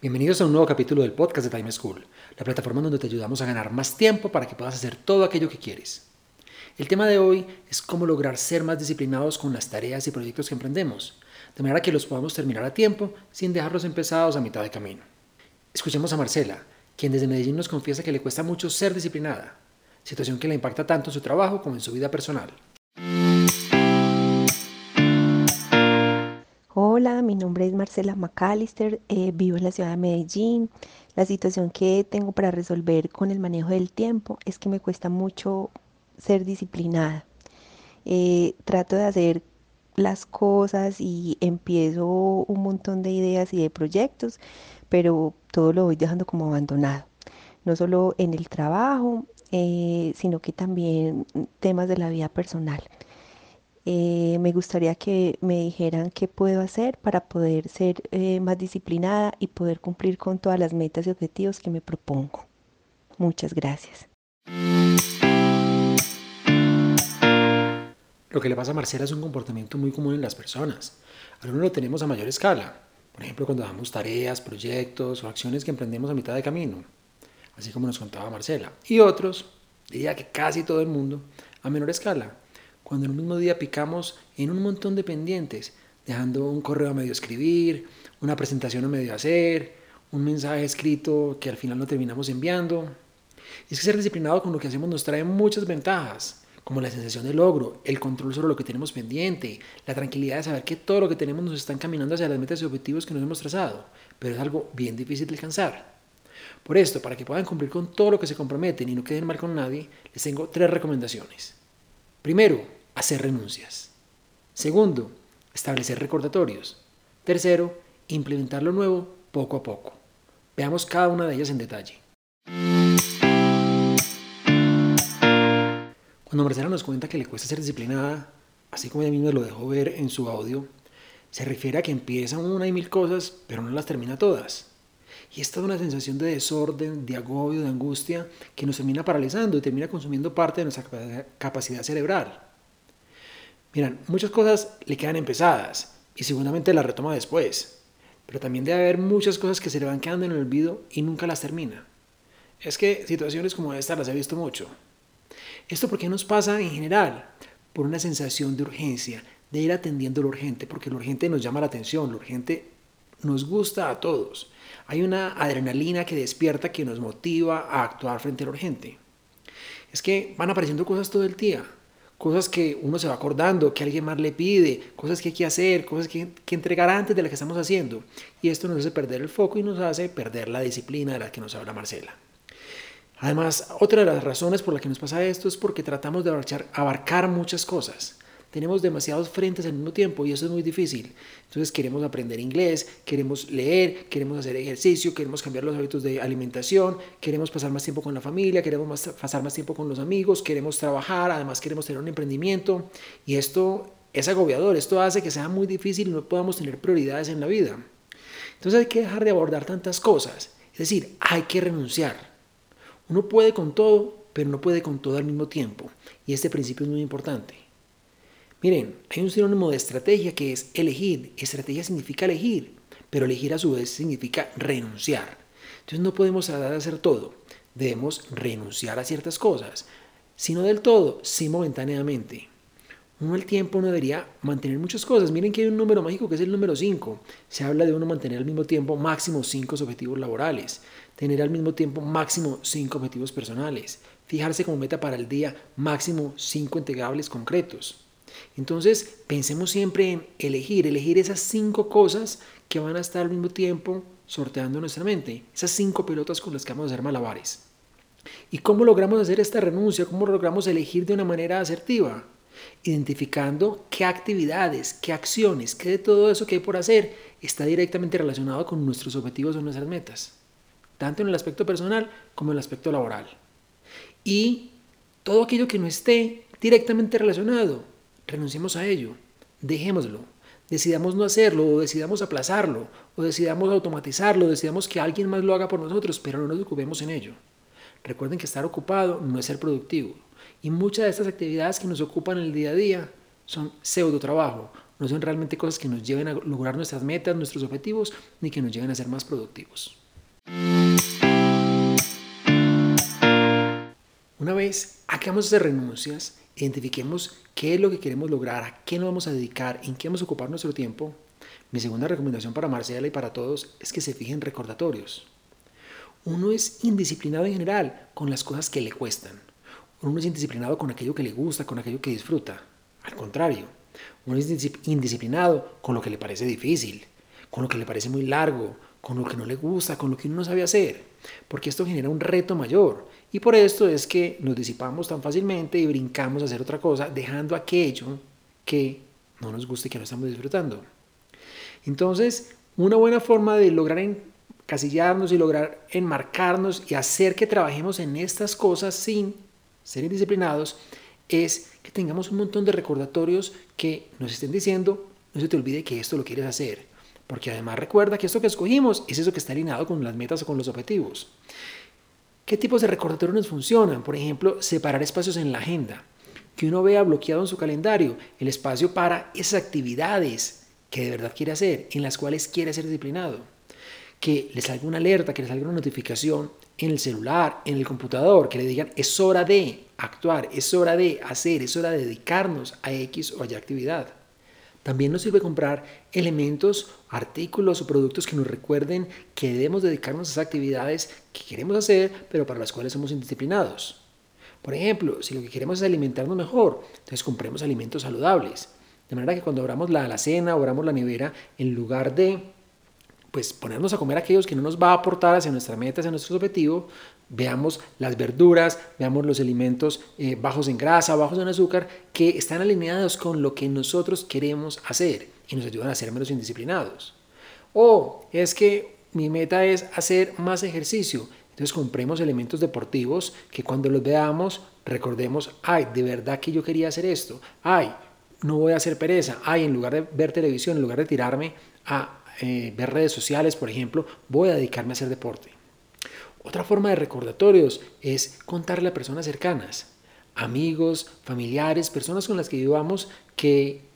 Bienvenidos a un nuevo capítulo del podcast de Time School, la plataforma donde te ayudamos a ganar más tiempo para que puedas hacer todo aquello que quieres. El tema de hoy es cómo lograr ser más disciplinados con las tareas y proyectos que emprendemos, de manera que los podamos terminar a tiempo sin dejarlos empezados a mitad de camino. Escuchemos a Marcela, quien desde Medellín nos confiesa que le cuesta mucho ser disciplinada, situación que le impacta tanto en su trabajo como en su vida personal. Hola, mi nombre es Marcela McAllister, eh, vivo en la ciudad de Medellín. La situación que tengo para resolver con el manejo del tiempo es que me cuesta mucho ser disciplinada. Eh, trato de hacer las cosas y empiezo un montón de ideas y de proyectos, pero todo lo voy dejando como abandonado. No solo en el trabajo, eh, sino que también temas de la vida personal. Eh, me gustaría que me dijeran qué puedo hacer para poder ser eh, más disciplinada y poder cumplir con todas las metas y objetivos que me propongo. Muchas gracias. Lo que le pasa a Marcela es un comportamiento muy común en las personas. Algunos lo tenemos a mayor escala, por ejemplo cuando damos tareas, proyectos o acciones que emprendemos a mitad de camino, así como nos contaba Marcela. Y otros, diría que casi todo el mundo, a menor escala, cuando en un mismo día picamos en un montón de pendientes, dejando un correo a medio escribir, una presentación a medio hacer, un mensaje escrito que al final no terminamos enviando. Y es que ser disciplinado con lo que hacemos nos trae muchas ventajas, como la sensación de logro, el control sobre lo que tenemos pendiente, la tranquilidad de saber que todo lo que tenemos nos está encaminando hacia las metas y objetivos que nos hemos trazado, pero es algo bien difícil de alcanzar. Por esto, para que puedan cumplir con todo lo que se comprometen y no queden mal con nadie, les tengo tres recomendaciones. Primero, hacer renuncias. Segundo, establecer recordatorios. Tercero, implementar lo nuevo poco a poco. Veamos cada una de ellas en detalle. Cuando Marcela nos cuenta que le cuesta ser disciplinada, así como ella misma lo dejó ver en su audio, se refiere a que empieza una y mil cosas, pero no las termina todas. Y esta es una sensación de desorden, de agobio, de angustia, que nos termina paralizando y termina consumiendo parte de nuestra capacidad cerebral. Miran, muchas cosas le quedan empezadas y seguramente las retoma después, pero también debe haber muchas cosas que se le van quedando en el olvido y nunca las termina. Es que situaciones como esta las he visto mucho. ¿Esto por qué nos pasa en general? Por una sensación de urgencia, de ir atendiendo lo urgente, porque lo urgente nos llama la atención, lo urgente nos gusta a todos. Hay una adrenalina que despierta que nos motiva a actuar frente a lo urgente. Es que van apareciendo cosas todo el día cosas que uno se va acordando, que alguien más le pide, cosas que hay que hacer, cosas que, que entregar antes de lo que estamos haciendo. Y esto nos hace perder el foco y nos hace perder la disciplina de la que nos habla Marcela. Además, otra de las razones por las que nos pasa esto es porque tratamos de abarcar muchas cosas tenemos demasiados frentes al mismo tiempo y eso es muy difícil. Entonces queremos aprender inglés, queremos leer, queremos hacer ejercicio, queremos cambiar los hábitos de alimentación, queremos pasar más tiempo con la familia, queremos pasar más tiempo con los amigos, queremos trabajar, además queremos tener un emprendimiento y esto es agobiador, esto hace que sea muy difícil y no podamos tener prioridades en la vida. Entonces hay que dejar de abordar tantas cosas, es decir, hay que renunciar. Uno puede con todo, pero no puede con todo al mismo tiempo y este principio es muy importante. Miren, hay un sinónimo de estrategia que es elegir. Estrategia significa elegir, pero elegir a su vez significa renunciar. Entonces no podemos tratar de hacer todo. Debemos renunciar a ciertas cosas. Si no del todo, sí momentáneamente. Uno al tiempo no debería mantener muchas cosas. Miren que hay un número mágico que es el número 5. Se habla de uno mantener al mismo tiempo máximo 5 objetivos laborales, tener al mismo tiempo máximo 5 objetivos personales, fijarse como meta para el día máximo 5 integrables concretos. Entonces, pensemos siempre en elegir, elegir esas cinco cosas que van a estar al mismo tiempo sorteando nuestra mente, esas cinco pelotas con las que vamos a hacer malabares. ¿Y cómo logramos hacer esta renuncia? ¿Cómo logramos elegir de una manera asertiva? Identificando qué actividades, qué acciones, qué de todo eso que hay por hacer está directamente relacionado con nuestros objetivos o nuestras metas. tanto en el aspecto personal como en el aspecto laboral. Y todo aquello que no esté directamente relacionado, renunciemos a ello, dejémoslo, decidamos no hacerlo o decidamos aplazarlo o decidamos automatizarlo, decidamos que alguien más lo haga por nosotros, pero no nos ocupemos en ello. Recuerden que estar ocupado no es ser productivo y muchas de estas actividades que nos ocupan el día a día son pseudo trabajo, no son realmente cosas que nos lleven a lograr nuestras metas, nuestros objetivos, ni que nos lleven a ser más productivos. Una vez hagamos esas renuncias, identifiquemos qué es lo que queremos lograr, a qué nos vamos a dedicar, en qué vamos a ocupar nuestro tiempo, mi segunda recomendación para Marcela y para todos es que se fijen recordatorios. Uno es indisciplinado en general con las cosas que le cuestan. Uno es indisciplinado con aquello que le gusta, con aquello que disfruta. Al contrario, uno es indisciplinado con lo que le parece difícil, con lo que le parece muy largo, con lo que no le gusta, con lo que uno no sabe hacer, porque esto genera un reto mayor. Y por esto es que nos disipamos tan fácilmente y brincamos a hacer otra cosa, dejando aquello que no nos gusta y que no estamos disfrutando. Entonces, una buena forma de lograr encasillarnos y lograr enmarcarnos y hacer que trabajemos en estas cosas sin ser indisciplinados es que tengamos un montón de recordatorios que nos estén diciendo, no se te olvide que esto lo quieres hacer. Porque además recuerda que esto que escogimos es eso que está alineado con las metas o con los objetivos. ¿Qué tipos de recordatorios nos funcionan? Por ejemplo, separar espacios en la agenda. Que uno vea bloqueado en su calendario el espacio para esas actividades que de verdad quiere hacer, en las cuales quiere ser disciplinado. Que le salga una alerta, que le salga una notificación en el celular, en el computador, que le digan es hora de actuar, es hora de hacer, es hora de dedicarnos a X o Y actividad. También nos sirve comprar elementos, artículos o productos que nos recuerden que debemos dedicarnos a esas actividades que queremos hacer, pero para las cuales somos indisciplinados. Por ejemplo, si lo que queremos es alimentarnos mejor, entonces compremos alimentos saludables. De manera que cuando abramos la alacena abramos la nevera, en lugar de pues ponernos a comer aquellos que no nos va a aportar hacia nuestra meta, hacia nuestro objetivo, veamos las verduras, veamos los alimentos eh, bajos en grasa, bajos en azúcar, que están alineados con lo que nosotros queremos hacer y nos ayudan a ser menos indisciplinados. O es que mi meta es hacer más ejercicio. Entonces compremos elementos deportivos que cuando los veamos recordemos, ay, de verdad que yo quería hacer esto. Ay, no voy a hacer pereza. Ay, en lugar de ver televisión, en lugar de tirarme a eh, ver redes sociales, por ejemplo, voy a dedicarme a hacer deporte. Otra forma de recordatorios es contarle a personas cercanas, amigos, familiares, personas con las que vivamos que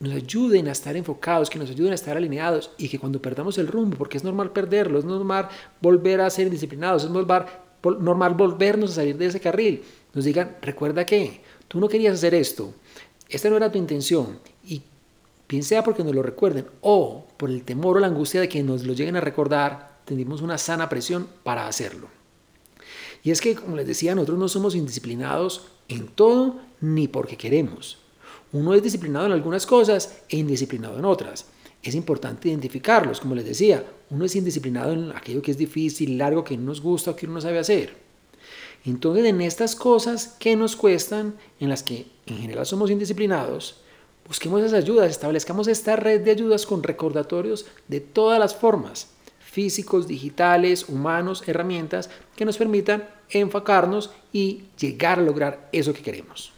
nos ayuden a estar enfocados, que nos ayuden a estar alineados y que cuando perdamos el rumbo, porque es normal perderlo, es normal volver a ser disciplinados, es normal, normal volvernos a salir de ese carril, nos digan, recuerda que tú no querías hacer esto, esta no era tu intención y bien sea porque nos lo recuerden o por el temor o la angustia de que nos lo lleguen a recordar, tenemos una sana presión para hacerlo. Y es que, como les decía, nosotros no somos indisciplinados en todo ni porque queremos. Uno es disciplinado en algunas cosas e indisciplinado en otras. Es importante identificarlos, como les decía, uno es indisciplinado en aquello que es difícil, largo, que no nos gusta o que uno no sabe hacer. Entonces, en estas cosas que nos cuestan, en las que en general somos indisciplinados, busquemos esas ayudas, establezcamos esta red de ayudas con recordatorios de todas las formas, físicos, digitales, humanos, herramientas que nos permitan enfocarnos y llegar a lograr eso que queremos.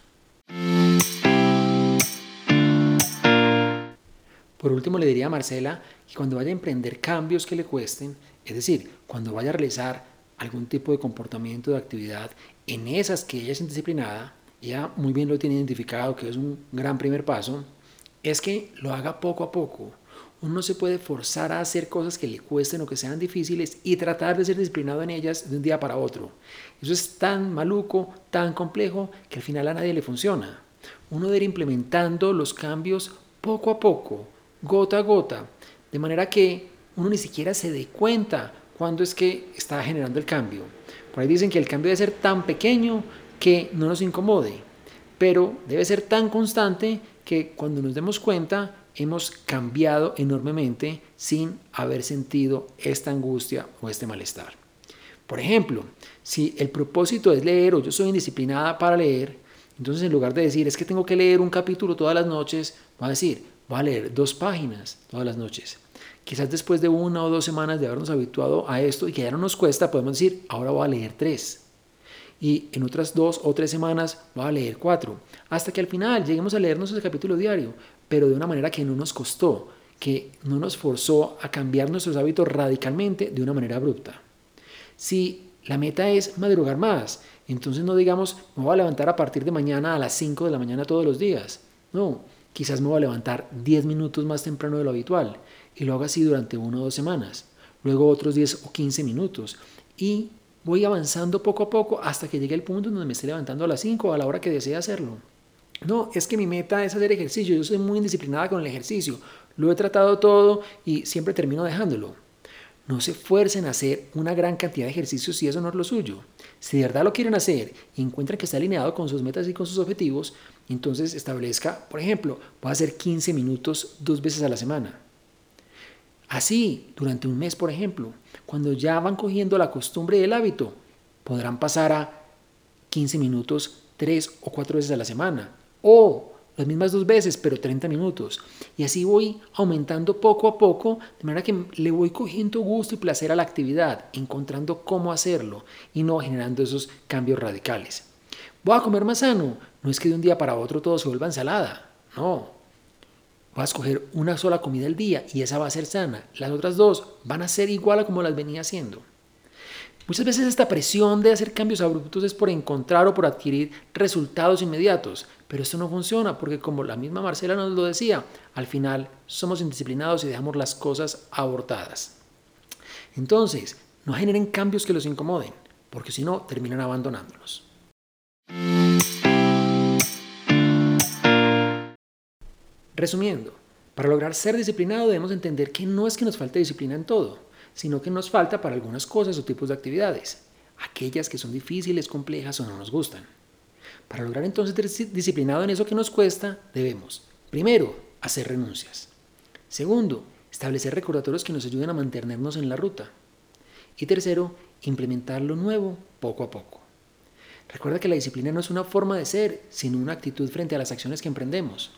Por último, le diría a Marcela que cuando vaya a emprender cambios que le cuesten, es decir, cuando vaya a realizar algún tipo de comportamiento, de actividad en esas que ella es indisciplinada, ya muy bien lo tiene identificado, que es un gran primer paso, es que lo haga poco a poco. Uno no se puede forzar a hacer cosas que le cuesten o que sean difíciles y tratar de ser disciplinado en ellas de un día para otro. Eso es tan maluco, tan complejo, que al final a nadie le funciona. Uno debe ir implementando los cambios poco a poco, gota a gota, de manera que uno ni siquiera se dé cuenta cuándo es que está generando el cambio. Por ahí dicen que el cambio debe ser tan pequeño que no nos incomode, pero debe ser tan constante que cuando nos demos cuenta hemos cambiado enormemente sin haber sentido esta angustia o este malestar. Por ejemplo, si el propósito es leer o yo soy indisciplinada para leer, entonces en lugar de decir es que tengo que leer un capítulo todas las noches, voy a decir voy a leer dos páginas todas las noches. Quizás después de una o dos semanas de habernos habituado a esto y que ya no nos cuesta, podemos decir, ahora voy a leer tres. Y en otras dos o tres semanas voy a leer cuatro. Hasta que al final lleguemos a leernos ese capítulo diario, pero de una manera que no nos costó, que no nos forzó a cambiar nuestros hábitos radicalmente de una manera abrupta. Si la meta es madrugar más, entonces no digamos, me voy a levantar a partir de mañana a las 5 de la mañana todos los días. No, quizás me voy a levantar 10 minutos más temprano de lo habitual y lo hago así durante una o dos semanas, luego otros 10 o 15 minutos y voy avanzando poco a poco hasta que llegue el punto donde me esté levantando a las 5 a la hora que desee hacerlo. No, es que mi meta es hacer ejercicio, yo soy muy indisciplinada con el ejercicio, lo he tratado todo y siempre termino dejándolo. No se esfuercen a hacer una gran cantidad de ejercicios si eso no es lo suyo. Si de verdad lo quieren hacer y encuentran que está alineado con sus metas y con sus objetivos, entonces establezca, por ejemplo, voy a hacer 15 minutos dos veces a la semana. Así, durante un mes, por ejemplo, cuando ya van cogiendo la costumbre y el hábito, podrán pasar a 15 minutos tres o cuatro veces a la semana. O las mismas dos veces, pero 30 minutos. Y así voy aumentando poco a poco, de manera que le voy cogiendo gusto y placer a la actividad, encontrando cómo hacerlo y no generando esos cambios radicales. Voy a comer más sano. No es que de un día para otro todo se vuelva ensalada. No, Vas a escoger una sola comida al día y esa va a ser sana. Las otras dos van a ser igual a como las venía haciendo. Muchas veces esta presión de hacer cambios abruptos es por encontrar o por adquirir resultados inmediatos, pero esto no funciona porque como la misma Marcela nos lo decía, al final somos indisciplinados y dejamos las cosas abortadas. Entonces, no generen cambios que los incomoden, porque si no, terminan abandonándolos. Resumiendo, para lograr ser disciplinado debemos entender que no es que nos falte disciplina en todo, sino que nos falta para algunas cosas o tipos de actividades, aquellas que son difíciles, complejas o no nos gustan. Para lograr entonces ser disciplinado en eso que nos cuesta, debemos, primero, hacer renuncias. Segundo, establecer recordatorios que nos ayuden a mantenernos en la ruta. Y tercero, implementar lo nuevo poco a poco. Recuerda que la disciplina no es una forma de ser, sino una actitud frente a las acciones que emprendemos.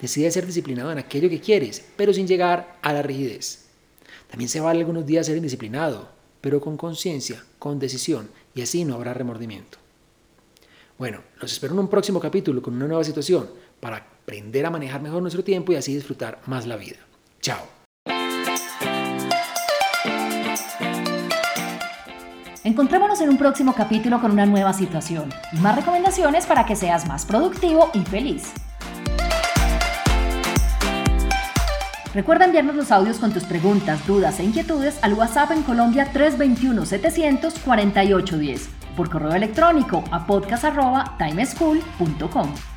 Decide ser disciplinado en aquello que quieres, pero sin llegar a la rigidez. También se vale algunos días ser indisciplinado, pero con conciencia, con decisión, y así no habrá remordimiento. Bueno, los espero en un próximo capítulo con una nueva situación para aprender a manejar mejor nuestro tiempo y así disfrutar más la vida. Chao. Encontrémonos en un próximo capítulo con una nueva situación y más recomendaciones para que seas más productivo y feliz. Recuerda enviarnos los audios con tus preguntas, dudas e inquietudes al WhatsApp en Colombia 321-700-4810 por correo electrónico a podcast.timeschool.com.